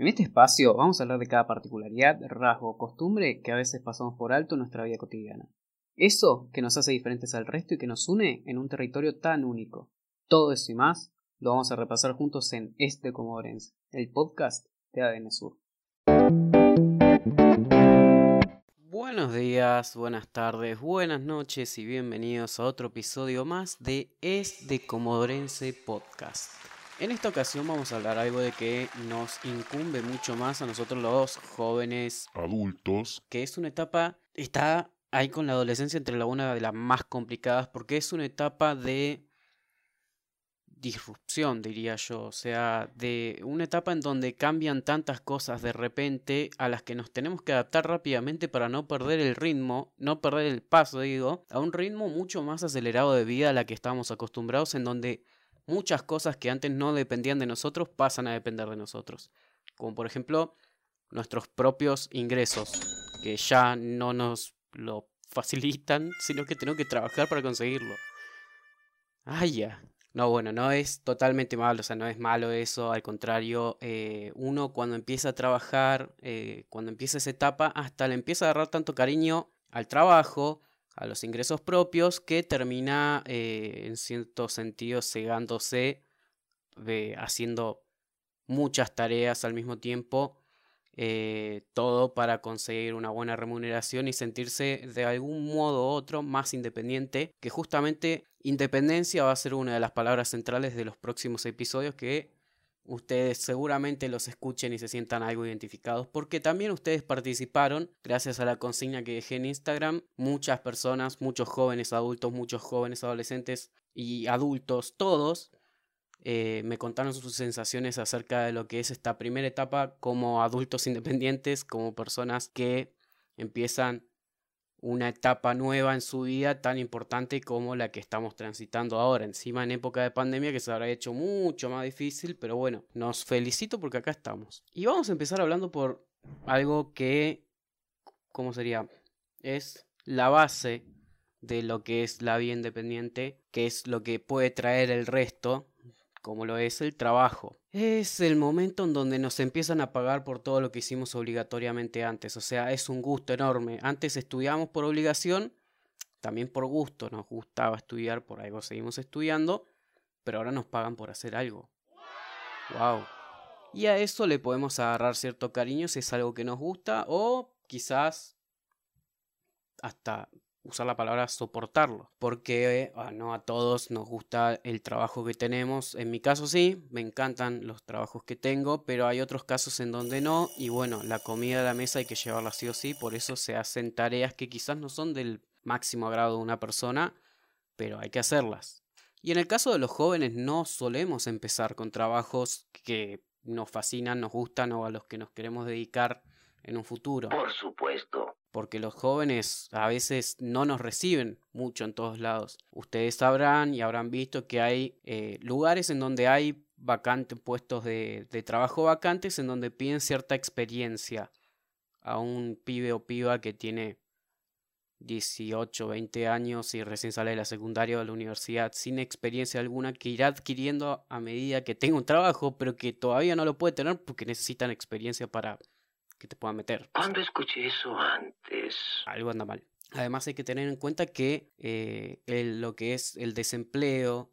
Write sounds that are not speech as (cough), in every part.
En este espacio vamos a hablar de cada particularidad, rasgo o costumbre que a veces pasamos por alto en nuestra vida cotidiana. Eso que nos hace diferentes al resto y que nos une en un territorio tan único. Todo eso y más lo vamos a repasar juntos en Este Comodorense, el podcast de ADN Sur. Buenos días, buenas tardes, buenas noches y bienvenidos a otro episodio más de Es de Comodorense Podcast. En esta ocasión vamos a hablar algo de que nos incumbe mucho más a nosotros los jóvenes adultos, que es una etapa, está ahí con la adolescencia entre la una de las más complicadas porque es una etapa de disrupción, diría yo, o sea, de una etapa en donde cambian tantas cosas de repente a las que nos tenemos que adaptar rápidamente para no perder el ritmo, no perder el paso, digo, a un ritmo mucho más acelerado de vida a la que estábamos acostumbrados en donde muchas cosas que antes no dependían de nosotros pasan a depender de nosotros. Como por ejemplo nuestros propios ingresos, que ya no nos lo facilitan, (laughs) sino que tenemos que trabajar para conseguirlo. Ah, ya. No, bueno, no es totalmente malo, o sea, no es malo eso, al contrario, eh, uno cuando empieza a trabajar, eh, cuando empieza esa etapa, hasta le empieza a agarrar tanto cariño al trabajo, a los ingresos propios que termina eh, en cierto sentido cegándose, haciendo muchas tareas al mismo tiempo, eh, todo para conseguir una buena remuneración y sentirse de algún modo u otro más independiente, que justamente independencia va a ser una de las palabras centrales de los próximos episodios que ustedes seguramente los escuchen y se sientan algo identificados, porque también ustedes participaron, gracias a la consigna que dejé en Instagram, muchas personas, muchos jóvenes adultos, muchos jóvenes adolescentes y adultos, todos, eh, me contaron sus sensaciones acerca de lo que es esta primera etapa como adultos (laughs) independientes, como personas que empiezan una etapa nueva en su vida tan importante como la que estamos transitando ahora, encima en época de pandemia que se habrá hecho mucho más difícil, pero bueno, nos felicito porque acá estamos. Y vamos a empezar hablando por algo que, ¿cómo sería? Es la base de lo que es la vida independiente, que es lo que puede traer el resto como lo es el trabajo. Es el momento en donde nos empiezan a pagar por todo lo que hicimos obligatoriamente antes, o sea, es un gusto enorme. Antes estudiamos por obligación, también por gusto, nos gustaba estudiar, por algo seguimos estudiando, pero ahora nos pagan por hacer algo. Wow. Y a eso le podemos agarrar cierto cariño si es algo que nos gusta o quizás hasta usar la palabra soportarlo, porque ah, no a todos nos gusta el trabajo que tenemos. En mi caso sí, me encantan los trabajos que tengo, pero hay otros casos en donde no. Y bueno, la comida a la mesa hay que llevarla sí o sí, por eso se hacen tareas que quizás no son del máximo agrado de una persona, pero hay que hacerlas. Y en el caso de los jóvenes no solemos empezar con trabajos que nos fascinan, nos gustan o a los que nos queremos dedicar en un futuro. Por supuesto porque los jóvenes a veces no nos reciben mucho en todos lados. Ustedes sabrán y habrán visto que hay eh, lugares en donde hay vacantes, puestos de, de, trabajo vacantes, en donde piden cierta experiencia a un pibe o piba que tiene 18, 20 años y recién sale de la secundaria o de la universidad sin experiencia alguna que irá adquiriendo a medida que tenga un trabajo, pero que todavía no lo puede tener porque necesitan experiencia para que te puedan meter. ¿Cuándo escuché eso antes? Algo anda mal. Además hay que tener en cuenta que eh, lo que es el desempleo,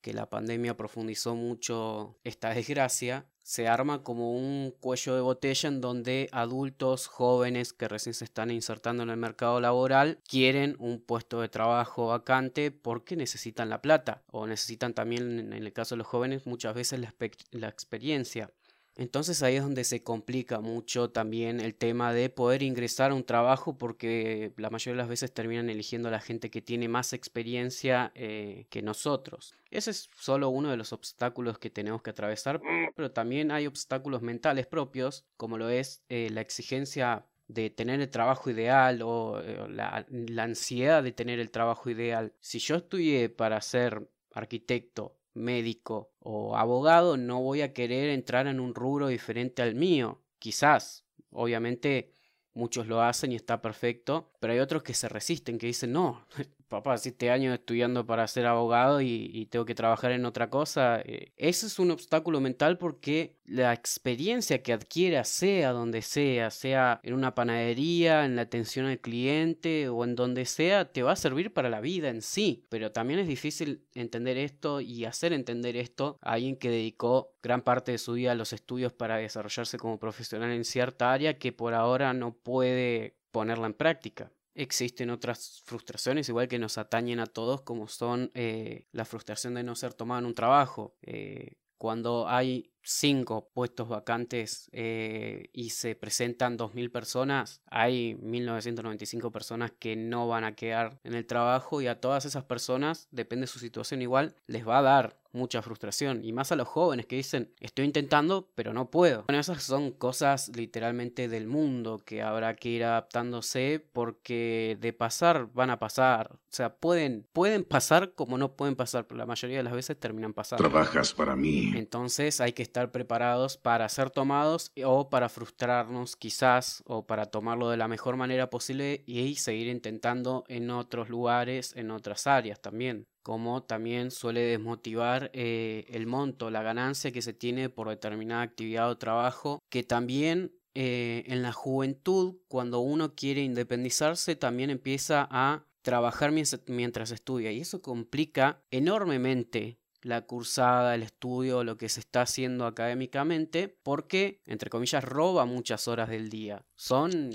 que la pandemia profundizó mucho esta (laughs) desgracia, se arma como un cuello de botella en donde adultos jóvenes que recién se están insertando en el mercado laboral quieren un puesto de trabajo vacante porque necesitan la plata o necesitan también en el caso de los jóvenes muchas veces la, la experiencia. Entonces ahí es donde se complica mucho también el tema de poder ingresar a un trabajo porque la mayoría de las veces terminan eligiendo a la gente que tiene más experiencia eh, que nosotros. Ese es solo uno de los obstáculos que tenemos que atravesar, pero también hay obstáculos mentales propios, como lo es eh, la exigencia de tener el trabajo ideal o eh, la, la ansiedad de tener el trabajo ideal. Si yo estudié para ser arquitecto médico o abogado, no voy a querer entrar en un rubro diferente al mío. Quizás, obviamente, muchos lo hacen y está perfecto, pero hay otros que se resisten, que dicen, no, papá, siete años estudiando para ser abogado y, tengo que trabajar en otra cosa. Eh, ese es un obstáculo mental porque la experiencia que adquiera, sea donde sea, sea en una panadería, en la atención al cliente o en donde sea, te va a servir para la vida en sí. Pero también es difícil entender esto y hacer entender esto a alguien que dedicó gran parte de su vida a los estudios para desarrollarse como profesional en cierta área que por ahora no puede ponerla en práctica. Existen otras frustraciones, igual que nos atañen a todos, como son eh, la frustración de no ser tomado en un trabajo. Eh, cuando hay cinco puestos vacantes eh, y se presentan 2.000 personas, hay 1.995 personas que no van a quedar en el trabajo y a todas esas personas, depende de su situación igual, les va a dar mucha frustración y más a los jóvenes que dicen estoy intentando pero no puedo. Bueno, esas son cosas literalmente del mundo que habrá que ir adaptándose porque de pasar van a pasar. O sea, pueden, pueden pasar como no pueden pasar, pero la mayoría de las veces terminan pasando. Trabajas para mí. Entonces hay que estar preparados para ser tomados o para frustrarnos quizás o para tomarlo de la mejor manera posible y seguir intentando en otros lugares, en otras áreas también. Como también suele desmotivar eh, el monto, la ganancia que se tiene por determinada actividad o trabajo, que también eh, en la juventud, cuando uno quiere independizarse, también empieza a trabajar mientras estudia. Y eso complica enormemente la cursada, el estudio, lo que se está haciendo académicamente, porque, entre comillas, roba muchas horas del día. Son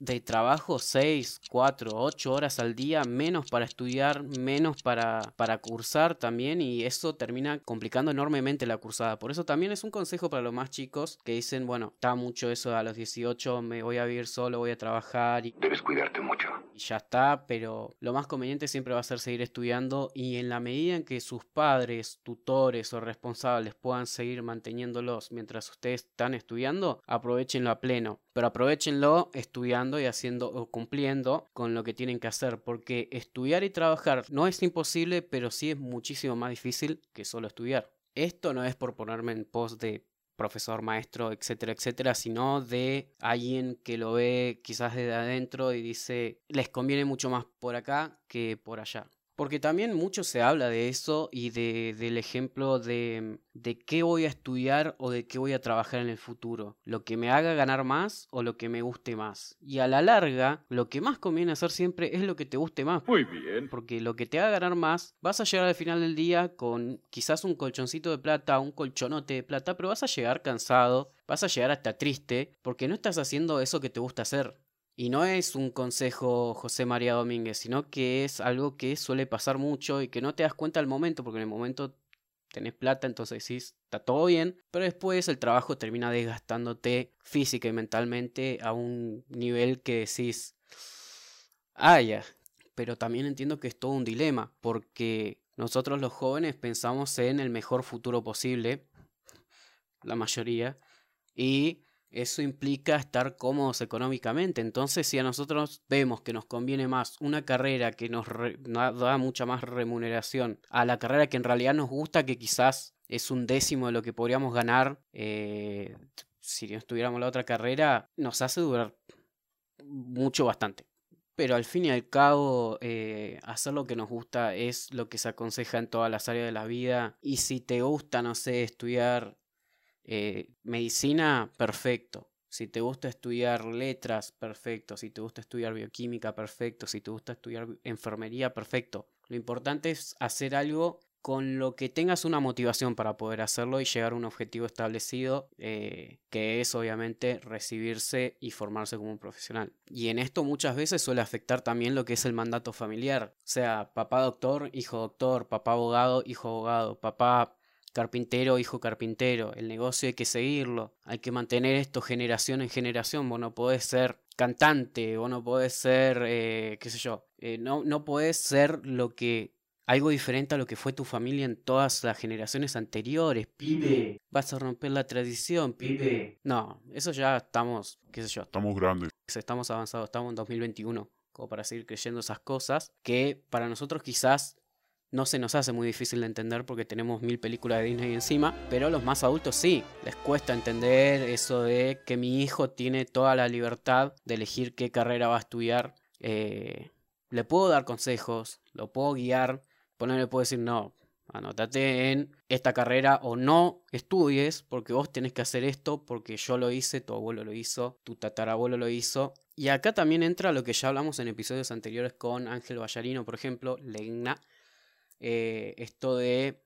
de trabajo 6, 4, 8 horas al día, menos para estudiar, menos para, para cursar también y eso termina complicando enormemente la cursada. Por eso también es un consejo para los más chicos que dicen, bueno, está mucho eso a los 18, me voy a vivir solo, voy a trabajar y... Debes cuidarte mucho. Y ya está, pero lo más conveniente siempre va a ser seguir estudiando y en la medida en que sus padres, tutores o responsables puedan seguir manteniéndolos mientras ustedes están estudiando, aprovechenlo a pleno. Pero aprovechenlo estudiando y haciendo o cumpliendo con lo que tienen que hacer, porque estudiar y trabajar no es imposible, pero sí es muchísimo más difícil que solo estudiar. Esto no es por ponerme en pos de profesor, maestro, etcétera, etcétera, sino de alguien que lo ve quizás desde adentro y dice, les conviene mucho más por acá que por allá. Porque también mucho se habla de eso y de, del ejemplo de, de qué voy a estudiar o de qué voy a trabajar en el futuro. Lo que me haga ganar más o lo que me guste más. Y a la larga, lo que más conviene hacer siempre es lo que te guste más. Muy bien. Porque lo que te haga ganar más, vas a llegar al final del día con quizás un colchoncito de plata, un colchonote de plata, pero vas a llegar cansado, vas a llegar hasta triste, porque no estás haciendo eso que te gusta hacer. Y no es un consejo José María Domínguez, sino que es algo que suele pasar mucho y que no te das cuenta al momento, porque en el momento tenés plata, entonces decís, está todo bien, pero después el trabajo termina desgastándote física y mentalmente a un nivel que decís, ah, ya. Pero también entiendo que es todo un dilema, porque nosotros los jóvenes pensamos en el mejor futuro posible, la mayoría, y eso implica estar cómodos económicamente. Entonces, si a nosotros vemos que nos conviene más una carrera que nos da mucha más remuneración a la carrera que en realidad nos gusta, que quizás es un décimo de lo que podríamos ganar eh, si no estuviéramos la otra carrera, nos hace durar mucho bastante. Pero al fin y al cabo, eh, hacer lo que nos gusta es lo que se aconseja en todas las áreas de la vida. Y si te gusta, no sé, estudiar eh, medicina, perfecto. Si te gusta estudiar letras, perfecto. Si te gusta estudiar bioquímica, perfecto. Si te gusta estudiar enfermería, perfecto. Lo importante es hacer algo con lo que tengas una motivación para poder hacerlo y llegar a un objetivo establecido, eh, que es obviamente recibirse y formarse como un profesional. Y en esto muchas veces suele afectar también lo que es el mandato familiar, o sea, papá doctor, hijo doctor, papá abogado, hijo abogado, papá carpintero, hijo carpintero, el negocio hay que seguirlo, hay que mantener esto generación en generación, vos no podés ser cantante, vos no podés ser, eh, qué sé yo, eh, no, no podés ser lo que, algo diferente a lo que fue tu familia en todas las generaciones anteriores, pibe, vas a romper la tradición, pibe. No, eso ya estamos, qué sé yo. Estamos grandes. Estamos avanzados, estamos en 2021 como para seguir creyendo esas cosas que para nosotros quizás no se nos hace muy difícil de entender porque tenemos mil películas de Disney encima, pero los más adultos sí, les cuesta entender eso de que mi hijo tiene toda la libertad de elegir qué carrera va a estudiar eh, le puedo dar consejos, lo puedo guiar, ponerle puedo decir, no, Anótate en esta carrera o no estudies porque vos tenés que hacer esto porque yo lo hice, tu abuelo lo hizo, tu tatarabuelo lo hizo. Y acá también entra lo que ya hablamos en episodios anteriores con Ángel Ballarino, por ejemplo, Legna. Eh, esto de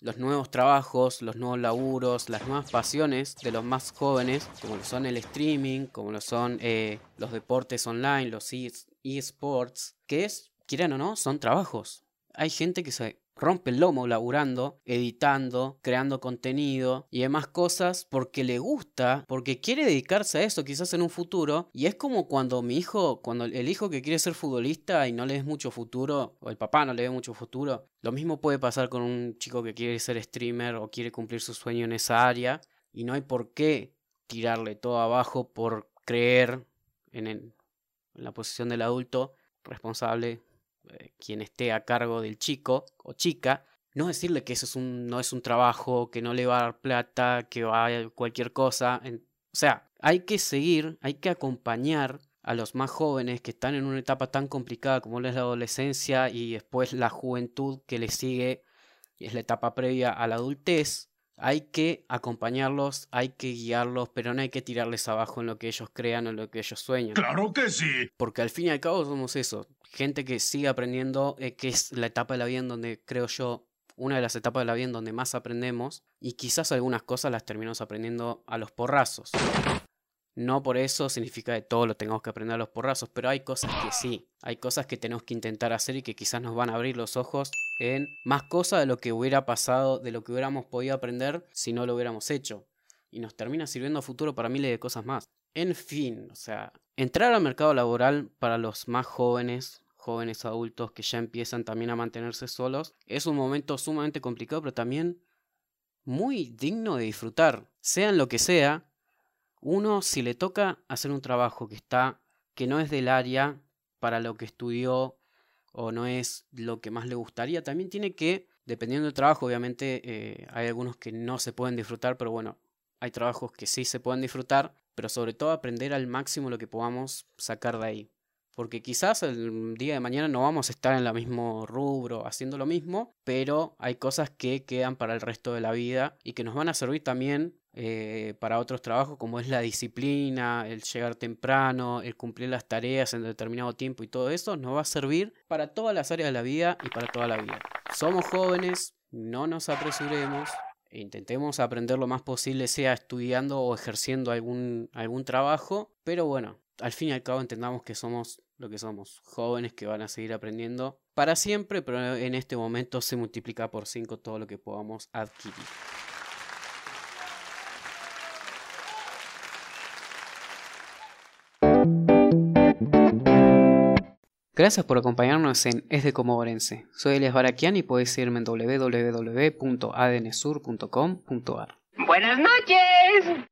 los nuevos trabajos, los nuevos laburos, las nuevas pasiones de los más jóvenes, como lo son el streaming, como lo son eh, los deportes online, los e-, eSports, que es, quieran o no, son trabajos. Hay gente que se rompe el lomo laburando, editando, creando contenido y demás cosas porque le gusta, porque quiere dedicarse a eso quizás en un futuro. Y es como cuando mi hijo, cuando el hijo que quiere ser futbolista y no le ves mucho futuro, o el papá no le ve mucho futuro, lo mismo puede pasar con un chico que quiere ser streamer o quiere cumplir su sueño en esa área y no hay por qué tirarle todo abajo por creer en, en la posición del adulto responsable eh, quien esté a cargo del chico o chica, no decirle que eso es un, no es un trabajo, que no le va a dar plata, que va a cualquier cosa. o sea, hay que seguir, hay que acompañar a los más jóvenes que están en una etapa tan complicada como es la adolescencia y después la juventud que le sigue, es la etapa previa a la adultez. Hay que acompañarlos, hay que guiarlos, pero no hay que tirarles abajo en lo que ellos crean o en lo que ellos sueñan. Claro que sí. Porque al fin y al cabo somos eso, gente que sigue aprendiendo, eh, que es la etapa de la vida en donde creo yo, una de las etapas de la vida en donde más aprendemos, y quizás algunas cosas las terminamos aprendiendo a los porrazos. No por eso significa que todo lo tengamos que aprender a los porrazos, pero hay cosas que sí, hay cosas que tenemos que intentar hacer y que quizás nos van a abrir los ojos en más cosas de lo que hubiera pasado, de lo que hubiéramos podido aprender si no lo hubiéramos hecho. Y nos termina sirviendo a futuro para miles de cosas más. En fin, o sea, entrar al mercado laboral para los más jóvenes, jóvenes adultos que ya empiezan también a mantenerse solos, es un momento sumamente complicado, pero también muy digno de disfrutar. Sea en lo que sea, uno si le toca hacer un trabajo que está que no es del área para lo que estudió o no es lo que más le gustaría, también tiene que, dependiendo del trabajo, obviamente eh, hay algunos que no se pueden disfrutar, pero bueno, hay trabajos que sí se pueden disfrutar, pero sobre todo aprender al máximo lo que podamos sacar de ahí. Porque quizás el día de mañana no vamos a estar en el mismo rubro haciendo lo mismo, pero hay cosas que quedan para el resto de la vida y que nos van a servir también eh, para otros trabajos como es la disciplina, el llegar temprano, el cumplir las tareas en determinado tiempo y todo eso, nos va a servir para todas las áreas de la vida y para toda la vida. Somos jóvenes, no nos apresuremos, e intentemos aprender lo más posible, sea estudiando o ejerciendo algún, algún trabajo, pero bueno, al fin y al cabo entendamos que somos lo que somos, jóvenes que van a seguir aprendiendo para siempre, pero en este momento se multiplica por 5 todo lo que podamos adquirir. Gracias por acompañarnos en Es de Comodorense. Soy Elias Barakian y puedes seguirme en www.adnsur.com.ar. Buenas noches.